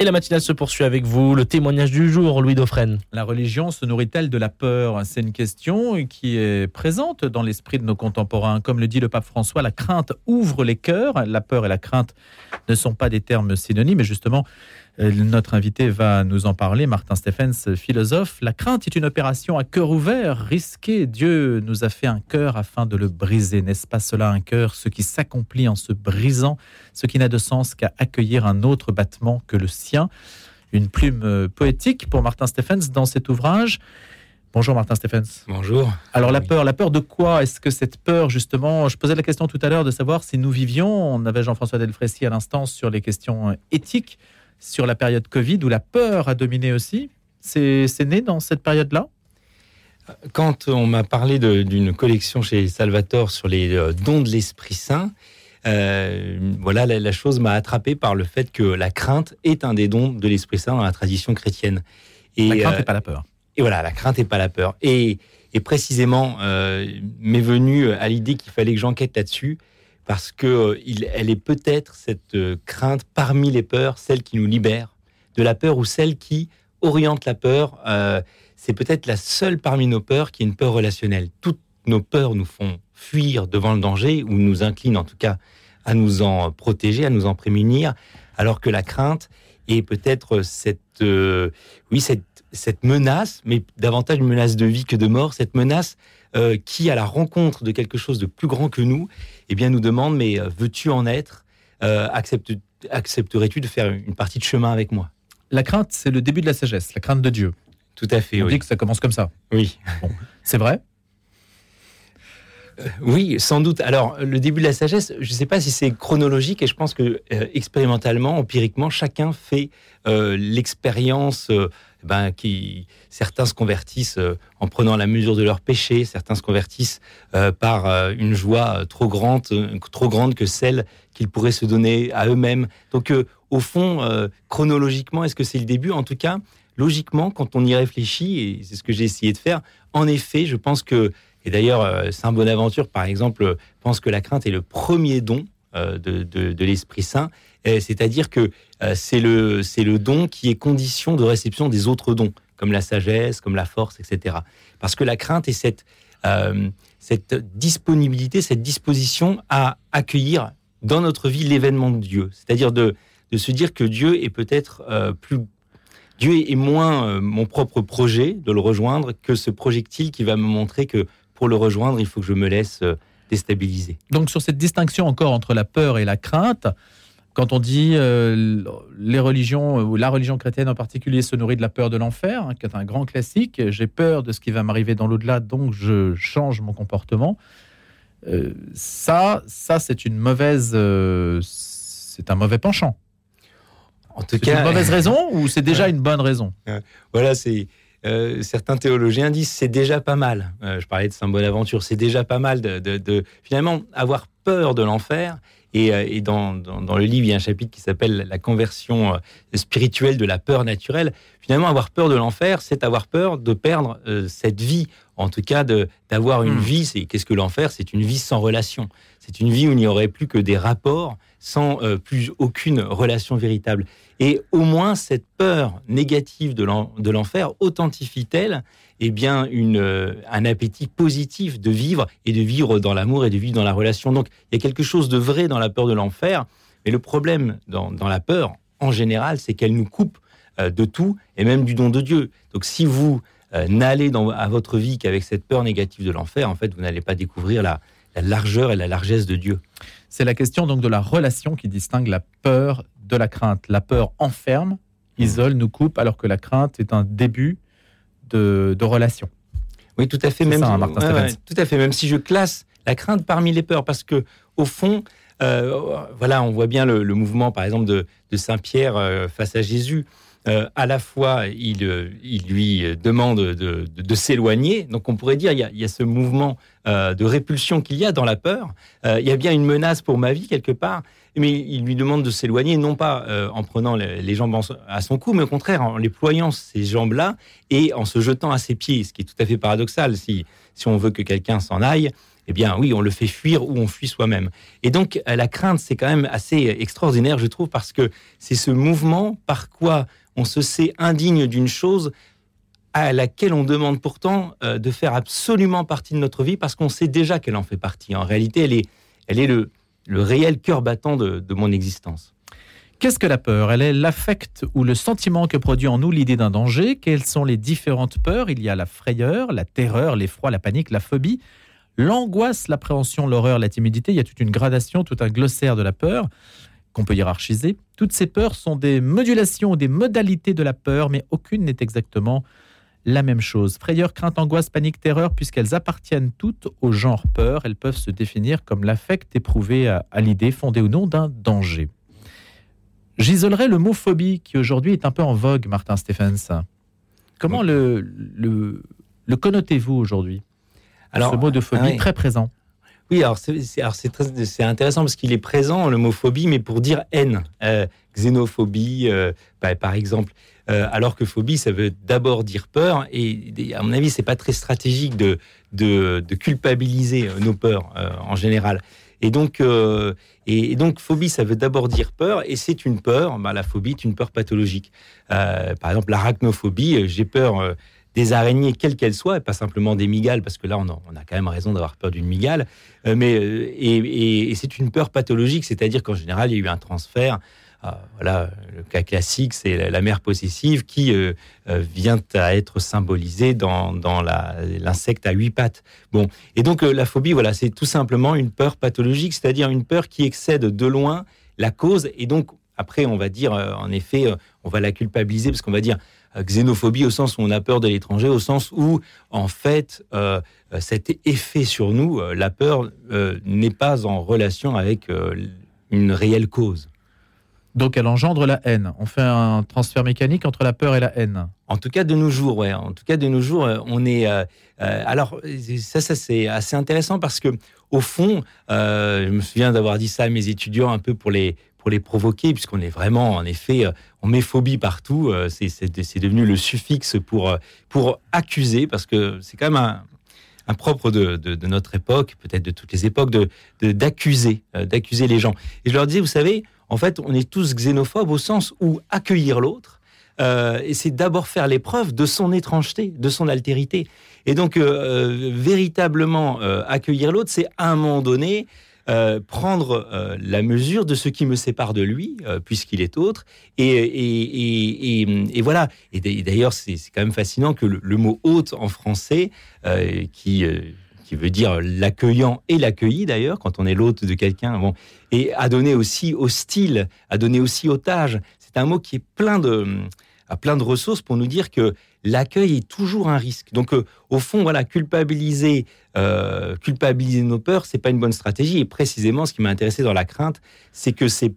Et la matinale se poursuit avec vous. Le témoignage du jour, Louis Dauphren. La religion se nourrit-elle de la peur? C'est une question qui est présente dans l'esprit de nos contemporains. Comme le dit le pape François, la crainte ouvre les cœurs. La peur et la crainte ne sont pas des termes synonymes. Et justement, notre invité va nous en parler, Martin Stephens, philosophe. La crainte est une opération à cœur ouvert, risquée. Dieu nous a fait un cœur afin de le briser. N'est-ce pas cela un cœur, ce qui s'accomplit en se brisant, ce qui n'a de sens qu'à accueillir un autre battement que le sien? Une plume euh, poétique pour Martin Stephens dans cet ouvrage. Bonjour Martin Stephens. Bonjour. Alors la peur, la peur de quoi? Est-ce que cette peur, justement, je posais la question tout à l'heure de savoir si nous vivions, on avait Jean-François Delfrécy à l'instant sur les questions éthiques, sur la période Covid où la peur a dominé aussi. C'est né dans cette période-là? Quand on m'a parlé d'une collection chez Salvatore sur les euh, dons de l'Esprit Saint, euh, voilà, la, chose m'a attrapé par le fait que la crainte est un des dons de l'Esprit Saint dans la tradition chrétienne. Et, la crainte n'est euh, pas la peur. Et voilà, la crainte n'est pas la peur. Et, précisément, m'est venu à l'idée qu'il fallait que j'enquête là-dessus parce que euh, elle est peut-être cette euh, crainte parmi les peurs, celle qui nous libère de la peur ou celle qui oriente la peur. Euh, c'est peut-être la seule parmi nos peurs qui est une peur relationnelle. Toutes nos peurs nous font fuir devant le danger ou nous inclinent en tout cas à nous en protéger, à nous en prémunir, alors que la crainte est peut-être cette, oui, cette menace, mais davantage une menace de vie que de mort, cette menace euh, qui, à la rencontre de quelque chose de plus grand que nous, eh bien, nous demande mais euh, veux-tu en être euh, Accepterais-tu de faire une partie de chemin avec moi? La crainte, c'est le début de la sagesse, la crainte de Dieu. Tout à fait. On dit que ça commence comme ça. Oui. c'est vrai? Oui, sans doute. Alors, le début de la sagesse, je ne sais pas si c'est chronologique et je pense que expérimentalement, empiriquement, chacun fait l'expérience ben, qui certains se convertissent euh, en prenant la mesure de leur péché, certains se convertissent euh, par euh, une joie trop grande, trop grande que celle qu'ils pourraient se donner à eux-mêmes. Donc, au fond, chronologiquement, est-ce que c'est le début? En tout cas, logiquement, quand on y réfléchit, et c'est ce que j'ai essayé de faire, en effet, je pense que, et d'ailleurs, Saint Bonaventure, par exemple, pense que la crainte est le premier don de, de l'Esprit Saint, c'est-à-dire que euh, c'est le, le don qui est condition de réception des autres dons, comme la sagesse, comme la force, etc. Parce que la crainte est cette, euh, cette disponibilité, cette disposition à accueillir dans notre vie l'événement de Dieu. C'est-à-dire de, de se dire que Dieu est peut-être euh, plus... Dieu est moins mon propre projet de le rejoindre que ce projectile qui va me montrer que pour le rejoindre, il faut que je me laisse Donc sur cette distinction encore entre la peur et la crainte, quand on dit euh, les religions, ou la religion chrétienne en particulier, se nourrit de la peur de l'enfer, hein, qui est un grand classique, j'ai peur de ce qui va m'arriver dans l'au-delà, donc je change mon comportement. Euh, ça, ça c'est une mauvaise, euh, c'est un mauvais penchant. En tout cas, une mauvaise raison ou c'est déjà une bonne raison? Voilà, c'est certains théologiens disent c'est déjà pas mal. je parlais de Saint Bonaventure, c'est déjà pas mal de, finalement avoir peur de l'enfer et, euh, dans, le livre, il y a un chapitre qui s'appelle La conversion euh, spirituelle de la peur naturelle. Finalement, avoir peur de l'enfer, c'est avoir peur de perdre euh, cette vie. En tout cas, d'avoir une hmm. vie. C'est qu'est-ce que l'enfer? C'est une vie sans relation. C'est une vie où il n'y aurait plus que des rapports, sans plus aucune relation véritable. Et au moins, cette peur négative de l'enfer authentifie-t-elle eh bien, une, euh, un appétit positif de vivre et de vivre dans l'amour et de vivre dans la relation. Donc, il y a quelque chose de vrai dans la peur de l'enfer. Mais le problème dans, la peur, en général, c'est qu'elle nous coupe euh, de tout et même du don de Dieu. Donc, si vous euh, n'allez à votre vie qu'avec cette peur négative de l'enfer, en fait, vous n'allez pas découvrir la, la largeur et la largesse de Dieu. C'est la question donc de la relation qui distingue la peur de la crainte. La peur enferme, isole, nous coupe, alors que la crainte est un début de, relation. Oui, tout à fait. Même, hein, tout à fait. Même si je classe la crainte parmi les peurs, parce que au fond, euh, voilà, on voit bien le, mouvement, par exemple, de, Saint Pierre euh, face à Jésus. Euh, à la fois, il, il lui demande de, s'éloigner. Donc, on pourrait dire, il y a, il y a ce mouvement de répulsion qu'il y a dans la peur. il y a bien une menace pour ma vie quelque part mais il lui demande de s'éloigner, non pas euh, en prenant les, jambes à son cou, mais au contraire en les ployant ces jambes-là et en se jetant à ses pieds, ce qui est tout à fait paradoxal. Si, si on veut que quelqu'un s'en aille, eh bien oui, on le fait fuir ou on fuit soi-même. Et donc la crainte, c'est quand même assez extraordinaire, je trouve, parce que c'est ce mouvement par quoi on se sait indigne d'une chose à laquelle on demande pourtant de faire absolument partie de notre vie parce qu'on sait déjà qu'elle en fait partie. En réalité, elle est, elle est le, le réel cœur battant de, mon existence. Qu'est-ce que la peur? Elle est l'affect ou le sentiment que produit en nous l'idée d'un danger? Quelles sont les différentes peurs? Il y a la frayeur, la terreur, l'effroi, la panique, la phobie, l'angoisse, l'appréhension, l'horreur, la timidité. Il y a toute une gradation, tout un glossaire de la peur qu'on peut hiérarchiser. Toutes ces peurs sont des modulations, des modalités de la peur, mais aucune n'est exactement la même chose. Frayeur, crainte, angoisse, panique, terreur, puisqu'elles appartiennent toutes au genre peur, elles peuvent se définir comme l'affect éprouvé à, l'idée, fondée ou non, d'un danger. J'isolerai le mot phobie, qui aujourd'hui est un peu en vogue, Martin Stephens. Comment le, le, le connotez-vous aujourd'hui Ce mot de phobie très présent? Oui, alors c'est intéressant parce qu'il est présent, le mot phobie, mais pour dire haine, euh, xénophobie, euh, bah, par exemple. Euh, alors que phobie, ça veut d'abord dire peur. Et à mon avis, c'est pas très stratégique de, de, culpabiliser nos peurs en général. Et donc, et, donc, phobie, ça veut d'abord dire peur, et c'est une peur. Bah, la phobie est une peur pathologique. par exemple, l'arachnophobie, j'ai peur des araignées, quelles qu'elles soient, et pas simplement des migales, parce que là, on a, quand même raison d'avoir peur d'une migale. mais et, et c'est une peur pathologique, c'est-à-dire qu'en général, il y a eu un transfert ah, voilà, le cas classique, c'est la mère possessive qui euh, euh, vient à être symbolisée dans, l'insecte à huit pattes. Bon, et donc euh, la phobie, voilà, c'est tout simplement une peur pathologique, c'est-à-dire une peur qui excède de loin la cause, et donc après, on va dire, en effet, on va la culpabiliser parce qu'on va dire xénophobie au sens où on a peur de l'étranger, au sens où, en fait, cet effet sur nous, la peur, n'est pas en relation avec une réelle cause. Donc elle engendre la haine. On fait un transfert mécanique entre la peur et la haine. En tout cas de nos jours, ouais. En tout cas de nos jours, euh, on est. Euh, euh, alors ça, ça c'est assez intéressant parce que au fond, je me souviens d'avoir dit ça à mes étudiants un peu pour les pour les provoquer, puisqu'on est vraiment, en effet, on met phobie partout. c'est devenu le suffixe pour pour accuser, parce que c'est quand même un, propre de, de, notre époque, peut-être de toutes les époques, de d'accuser, d'accuser les gens. Et je leur disais, vous savez, en fait, on est tous xénophobes au sens où accueillir l'autre, euh, c'est d'abord faire l'épreuve de son étrangeté, de son altérité. Et donc, euh, euh, véritablement accueillir l'autre, c'est à un moment donné prendre la mesure de ce qui me sépare de lui, puisqu'il est autre. Et, voilà. Et d'ailleurs, c'est quand même fascinant que le, mot hôte en français, qui qui veut dire l'accueillant et l'accueilli d'ailleurs, quand on est l'hôte de quelqu'un, bon, et à donner aussi hostile, à donner aussi otage. C'est un mot qui est plein de, à plein de ressources pour nous dire que l'accueil est toujours un risque. Donc, euh, au fond, voilà, culpabiliser, euh, culpabiliser nos peurs, c'est pas une bonne stratégie. Et précisément, ce qui m'a intéressé dans la crainte, c'est que c'est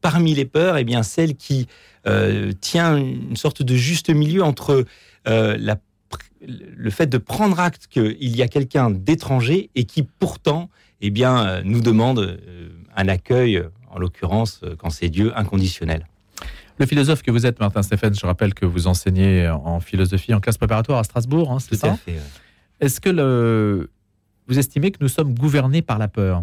parmi les peurs, et eh bien, celle qui euh, tient une sorte de juste milieu entre le fait de prendre acte qu'il y a quelqu'un d'étranger et qui pourtant eh bien, nous demande un accueil, en l'occurrence, quand c'est Dieu, inconditionnel. Le philosophe que vous êtes, Martin Stéphane, je rappelle que vous enseignez en philosophie en classe préparatoire à Strasbourg, hein, c'est ça Est-ce que le... vous estimez que nous sommes gouvernés par la peur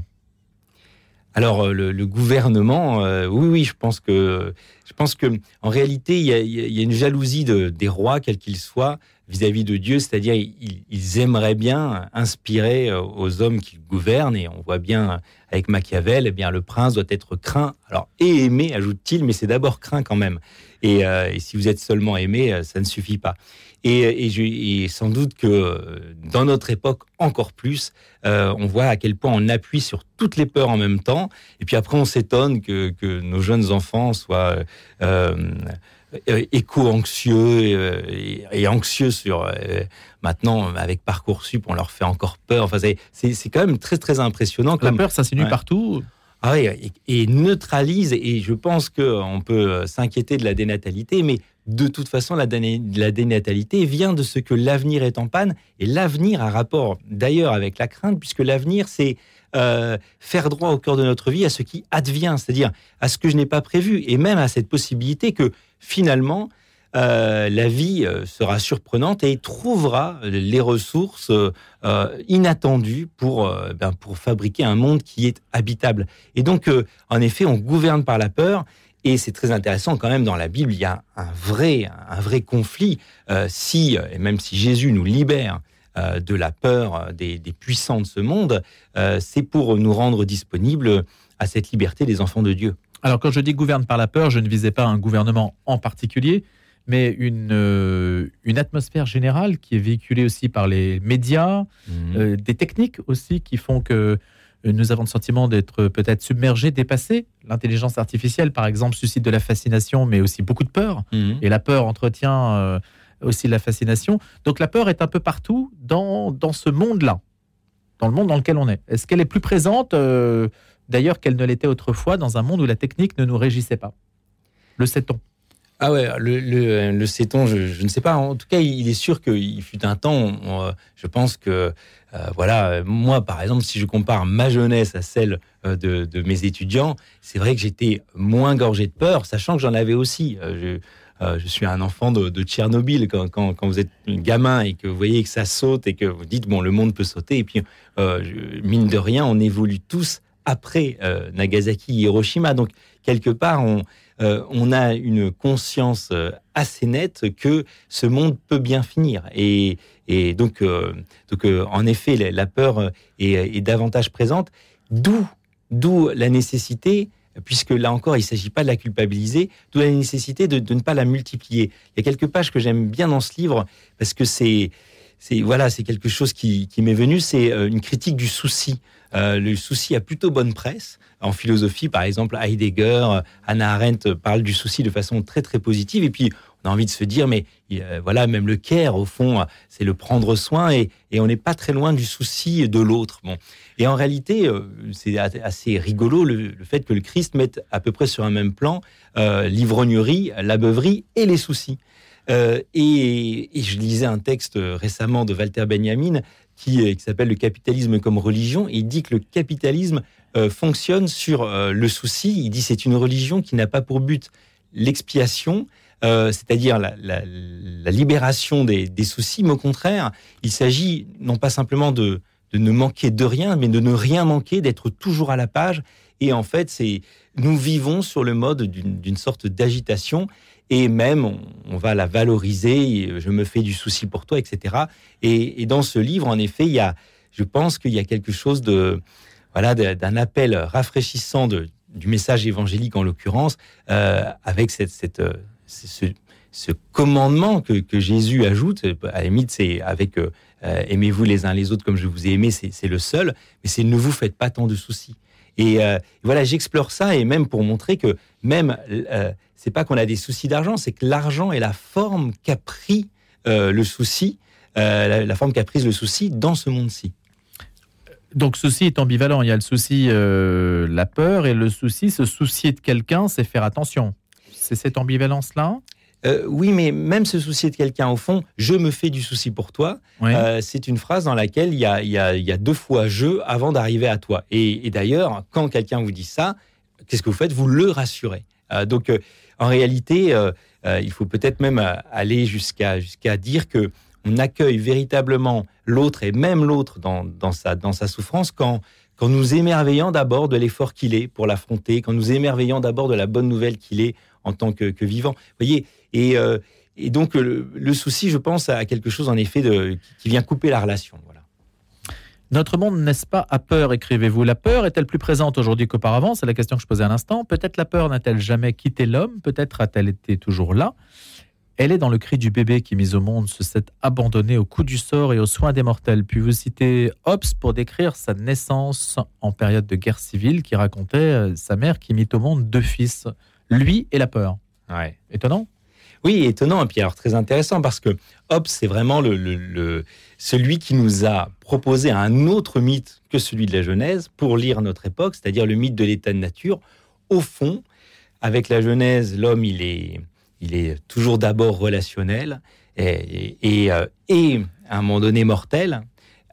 alors le, gouvernement, oui, oui, je pense que, je pense que, en réalité, il y a, une jalousie des rois, quels qu'ils soient, vis-à-vis de Dieu, c'est-à-dire ils, aimeraient bien inspirer euh, aux hommes qui gouvernent, et on voit bien avec Machiavel, eh bien le prince doit être craint, alors et aimé, ajoute-t-il, mais c'est d'abord craint quand même. Et, euh, si vous êtes seulement aimé, euh, ça ne suffit pas. Et, sans doute que dans notre époque encore plus, on voit à quel point on appuie sur toutes les peurs en même temps, et puis après on s'étonne que, nos jeunes enfants soient éco-anxieux euh, et, anxieux sur euh, maintenant avec parcoursup on leur fait encore peur. Enfin c'est quand même très très impressionnant la peur ça s'insinue partout ah oui, et, neutralise et je pense qu'on peut s'inquiéter de la dénatalité mais de toute façon la, la dénatalité vient de ce que l'avenir est en panne et l'avenir a rapport d'ailleurs avec la crainte puisque l'avenir c'est euh, faire droit au cœur de notre vie à ce qui advient, c'est-à-dire à ce que je n'ai pas prévu, et même à cette possibilité que finalement, euh, la vie euh, sera surprenante et trouvera les ressources inattendues pour, ben, pour fabriquer un monde qui est habitable. Et donc, en effet, on gouverne par la peur. Et c'est très intéressant quand même dans la Bible, il y a un vrai, un vrai conflit. si, et même si Jésus nous libère de la peur des, des, puissants de ce monde, c'est pour nous rendre disponibles à cette liberté des enfants de Dieu. Alors quand je dis gouverne par la peur, je ne visais pas un gouvernement en particulier, mais une, euh, une atmosphère générale qui est véhiculée aussi par les médias, euh, des techniques aussi qui font que euh, nous avons le sentiment d'être peut-être submergés, dépassés. L'intelligence artificielle, par exemple, suscite de la fascination, mais aussi beaucoup de peur. Mhm. Et la peur entretient aussi la fascination. Donc la peur est un peu partout dans, dans ce monde-là, dans le monde dans lequel on est. Est-ce qu'elle est plus présente d'ailleurs qu'elle ne l'était autrefois dans un monde où la technique ne nous régissait pas? Le sait-on? Ah ouais, le, le, sait-on, je, ne sais pas. En tout cas, il est sûr qu'il fut un temps, euh, je pense que, euh, voilà, moi, par exemple, si je compare ma jeunesse à celle euh, de, mes étudiants, c'est vrai que j'étais moins gorgé de peur, sachant que j'en avais aussi. Je, suis un enfant de, Tchernobyl. Quand, vous êtes gamin et que vous voyez que ça saute et que vous dites, bon, le monde peut sauter, et puis, mine de rien, on évolue tous après euh, Nagasaki et Hiroshima. Donc, quelque part, on, euh, a une conscience euh, assez nette que ce monde peut bien finir. Et, donc, donc en effet, la, peur est, davantage présente, d'où la nécessité puisque là encore, il ne s'agit pas de la culpabiliser, d'où la nécessité de, ne pas la multiplier. Il y a quelques pages que j'aime bien dans ce livre, parce que c'est, voilà, c'est quelque chose qui, m'est venu, c'est une critique du souci. Euh, le souci a plutôt bonne presse. En philosophie, par exemple, Heidegger, Hannah Arendt parlent du souci de façon très très positive. Et puis, a envie de se dire, mais voilà, même le care, au fond, c'est le prendre soin et, on n'est pas très loin du souci de l'autre. Bon. Et en réalité, euh, c'est assez rigolo le, fait que le Christ mette à peu près sur un même plan euh, l'ivrognerie, la beuverie et les soucis. et, je lisais un texte récemment de Walter Benjamin qui, s'appelle Le capitalisme comme religion. Il dit que le capitalisme euh, fonctionne sur euh, le souci. Il dit c'est une religion qui n'a pas pour but l'expiation, euh, c'est-à-dire la, libération des, soucis, mais au contraire, il s'agit non pas simplement de, ne manquer de rien, mais de ne rien manquer, d'être toujours à la page. Et en fait, c'est nous vivons sur le mode d'une sorte d'agitation et même on, va la valoriser. Je me fais du souci pour toi, etc. Et, dans ce livre, en effet, il y a, je pense qu'il y a quelque chose de voilà d'un appel rafraîchissant du message évangélique en l'occurrence, euh, avec cette, cette euh, ce, commandement que, Jésus ajoute. À la limite, c'est avec euh, aimez-vous les uns les autres comme je vous ai aimé, c'est le seul. Mais c'est ne vous faites pas tant de soucis. Et voilà, j'explore ça et même pour montrer que même c'est pas qu'on a des soucis d'argent, c'est que l'argent est la forme qu'a pris euh, le souci, euh, la, forme qu'a prise le souci dans ce monde-ci. Donc ceci est ambivalent. Il y a le souci, euh, la peur, et le souci, se soucier de quelqu'un, c'est faire attention. C'est cette ambivalence-là oui, mais même se soucier de quelqu'un, au fond, je me fais du souci pour toi, c'est une phrase dans laquelle il y a, y a, deux fois je avant d'arriver à toi. Et, et d'ailleurs, quand quelqu'un vous dit ça, qu'est-ce que vous faites? Vous le rassurez. donc, en réalité, euh, euh, il faut peut-être même euh, aller jusqu'à jusqu'à dire que on accueille véritablement l'autre et même l'autre dans, dans, sa, dans sa souffrance quand, quand nous émerveillons d'abord de l'effort qu'il est pour l'affronter, quand nous émerveillons d'abord de la bonne nouvelle qu'il est en tant que, vivant. Vous voyez et, et donc le, souci, je pense, à quelque chose en effet qui vient couper la relation. Voilà. Notre monde, n'est-ce pas, a peur, écrivez-vous. La peur est-elle plus présente aujourd'hui qu'auparavant? C'est la question que je posais à l'instant. Peut-être la peur n'a-t-elle jamais quitté l'homme? Peut-être a-t-elle été toujours là? Elle est dans le cri du bébé qui, mis au monde, se s'est abandonné au coup du sort et aux soins des mortels. Puis vous citez Hobbes pour décrire sa naissance en période de guerre civile, qui racontait euh, sa mère qui mit au monde deux fils, lui et la peur. Ouais. Étonnant oui, étonnant, et puis alors très intéressant, parce que Hobbes, c'est vraiment le, celui qui nous a proposé un autre mythe que celui de la Genèse pour lire notre époque, c'est-à-dire le mythe de l'état de nature. Au fond, avec la Genèse, l'homme, il est, il est toujours d'abord relationnel et, et, euh, et, à un moment donné mortel.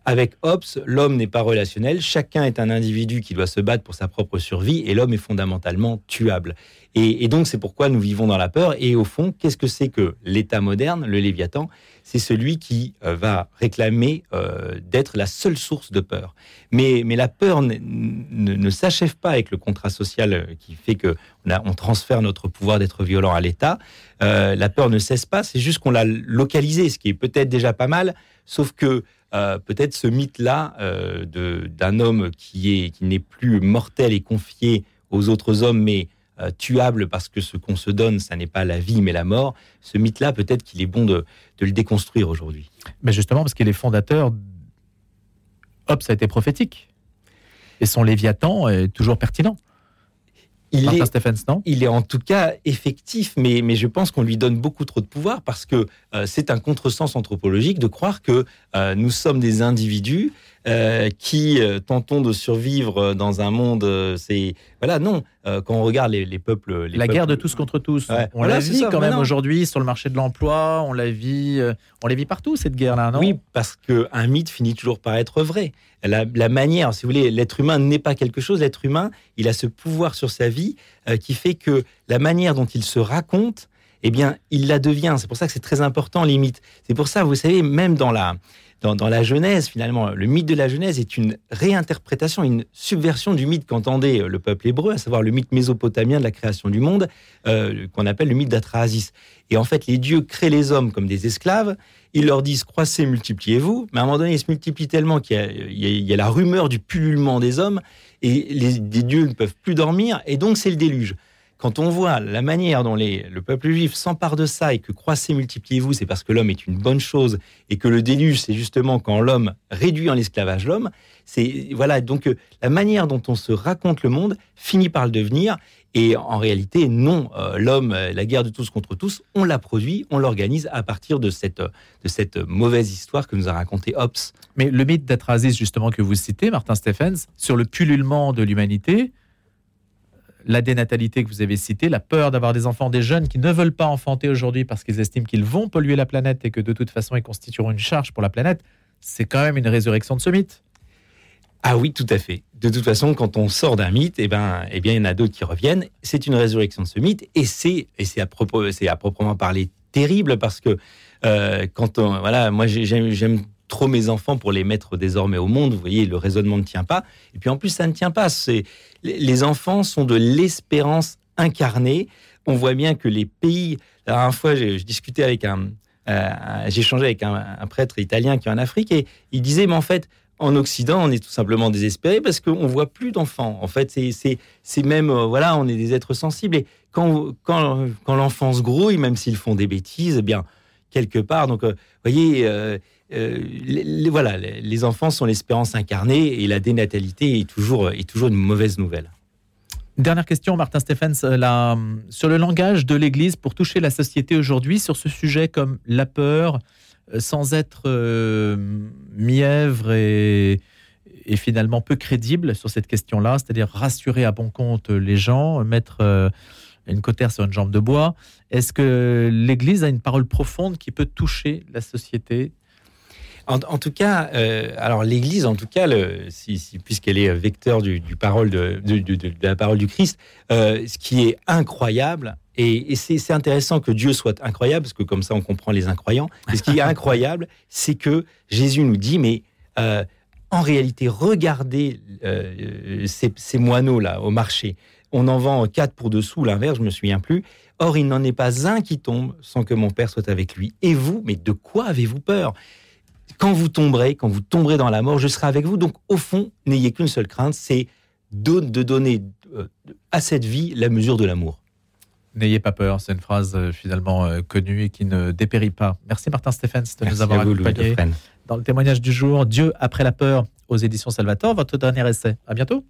Avec Hobbes, l'homme n'est pas relationnel, chacun est un individu qui doit se battre pour sa propre survie et l'homme est fondamentalement tuable. Et, donc c'est pourquoi nous vivons dans la peur. Et au fond, qu'est-ce que c'est que l'État moderne, le Léviathan? C'est celui qui euh, va réclamer euh, d'être la seule source de peur. Mais, la peur ne, s'achève pas avec le contrat social euh, qui fait que on, transfère notre pouvoir d'être violent à l'État. la peur ne cesse pas, c'est juste qu'on l'a localisé, ce qui est peut-être déjà pas mal, sauf que peut-être ce mythe-là d'un homme qui est qui n'est plus mortel et confié aux autres hommes, mais euh, tuable parce que ce qu'on se donne, ça n'est pas la vie mais la mort, ce mythe-là, peut-être qu'il est bon de, le déconstruire aujourd'hui. Mais justement, parce qu'il est fondateur, Hobbes a été prophétique. Et son Léviathan est toujours pertinent. Il est, non? il est en tout cas effectif, mais, mais je pense qu'on lui donne beaucoup trop de pouvoir parce que euh, c'est un contresens anthropologique de croire que euh, nous sommes des individus euh, qui euh, tentons de survivre dans un monde. Euh, c'est voilà, non. quand on regarde les, peuples, la guerre de tous contre tous, on la vit quand même aujourd'hui sur le marché de l'emploi. On la vit, on les vit partout cette guerre-là, non? Oui, parce qu'un mythe finit toujours par être vrai. La, la manière, si vous voulez, l'être humain n'est pas quelque chose. L'être humain, il a ce pouvoir sur sa vie qui fait que la manière dont il se raconte eh bien, il la devient. C'est pour ça que c'est très important, les mythes. C'est pour ça, vous savez, même dans la, dans, la Genèse, finalement, le mythe de la Genèse est une réinterprétation, une subversion du mythe qu'entendait euh, le peuple hébreu, à savoir le mythe mésopotamien de la création du monde, euh, qu'on appelle le mythe d'Atrahasis. Et en fait, les dieux créent les hommes comme des esclaves, ils leur disent croissez, multipliez-vous, mais à un moment donné, ils se multiplient tellement qu'il y, a la rumeur du pullulement des hommes, et les dieux ne peuvent plus dormir, et donc c'est le déluge quand on voit la manière dont le peuple juif s'empare de ça et que croissez, multipliez-vous, c'est parce que l'homme est une bonne chose et que le déluge, c'est justement quand l'homme réduit en esclavage l'homme. C'est voilà donc euh, la manière dont on se raconte le monde finit par le devenir. Et en réalité, non, euh, l'homme, euh, la guerre de tous contre tous, on la produit, on l'organise à partir de cette, de cette mauvaise histoire que nous a raconté Hobbes. Mais le mythe d'Atrasis, justement, que vous citez, Martin Stephens, sur le pullulement de l'humanité, la dénatalité que vous avez citée, la peur d'avoir des enfants, des jeunes qui ne veulent pas enfanter aujourd'hui parce qu'ils estiment qu'ils vont polluer la planète et que de toute façon ils constitueront une charge pour la planète, c'est quand même une résurrection de ce mythe. Ah oui, tout à fait. De toute façon, quand on sort d'un mythe, eh ben, eh bien, il y en a d'autres qui reviennent. C'est une résurrection de ce mythe, et c'est, et c'est à propos, à proprement parler terrible parce que euh, quand on, voilà, moi j'aime trop mes enfants pour les mettre désormais au monde. Vous voyez, le raisonnement ne tient pas. Et puis en plus, ça ne tient pas. C'est les enfants sont de l'espérance incarnée. On voit bien que les pays. La dernière fois, j'ai discuté avec un, euh, j'ai échangé avec un, prêtre italien qui est en Afrique et il disait, mais en fait, en Occident, on est tout simplement désespéré parce qu'on voit plus d'enfants. En fait, c'est même, euh, voilà, on est des êtres sensibles. Et quand, quand, quand l'enfance grouille, même s'ils font des bêtises, eh bien, quelque part, donc, euh, vous voyez, euh, les, voilà, les enfants sont l'espérance incarnée et la dénatalité est toujours, est toujours une mauvaise nouvelle. Dernière question, Martin Stephens, euh, sur le langage de l'Église pour toucher la société aujourd'hui sur ce sujet comme la peur, euh, sans être mièvre et, et, finalement peu crédible sur cette question-là, c'est-à-dire rassurer à bon compte les gens, mettre une cotère sur une jambe de bois. Est-ce que l'Église a une parole profonde qui peut toucher la société en, tout cas, euh, alors l'Église, en tout cas, puisqu'elle est vecteur du, parole de, la parole du Christ, euh, ce qui est incroyable, et, c'est intéressant que Dieu soit incroyable, parce que comme ça on comprend les incroyants. Et ce qui est incroyable, c'est que Jésus nous dit, mais euh, en réalité, regardez ces, ces moineaux-là au marché. On en vend quatre pour dessous, l'inverse, je me souviens plus. Or, il n'en est pas un qui tombe sans que mon Père soit avec lui. Et vous, mais de quoi avez-vous peur? Quand vous tomberez, quand vous tomberez dans la mort, je serai avec vous. Donc, au fond, n'ayez qu'une seule crainte, c'est de, donner euh, à cette vie la mesure de l'amour. N'ayez pas peur, c'est une phrase euh, finalement euh, connue et qui ne dépérit pas. Merci Martin Stephens de nous avoir accompagnés dans le témoignage du jour. Dieu après la peur aux éditions Salvatore, votre dernier essai. À bientôt.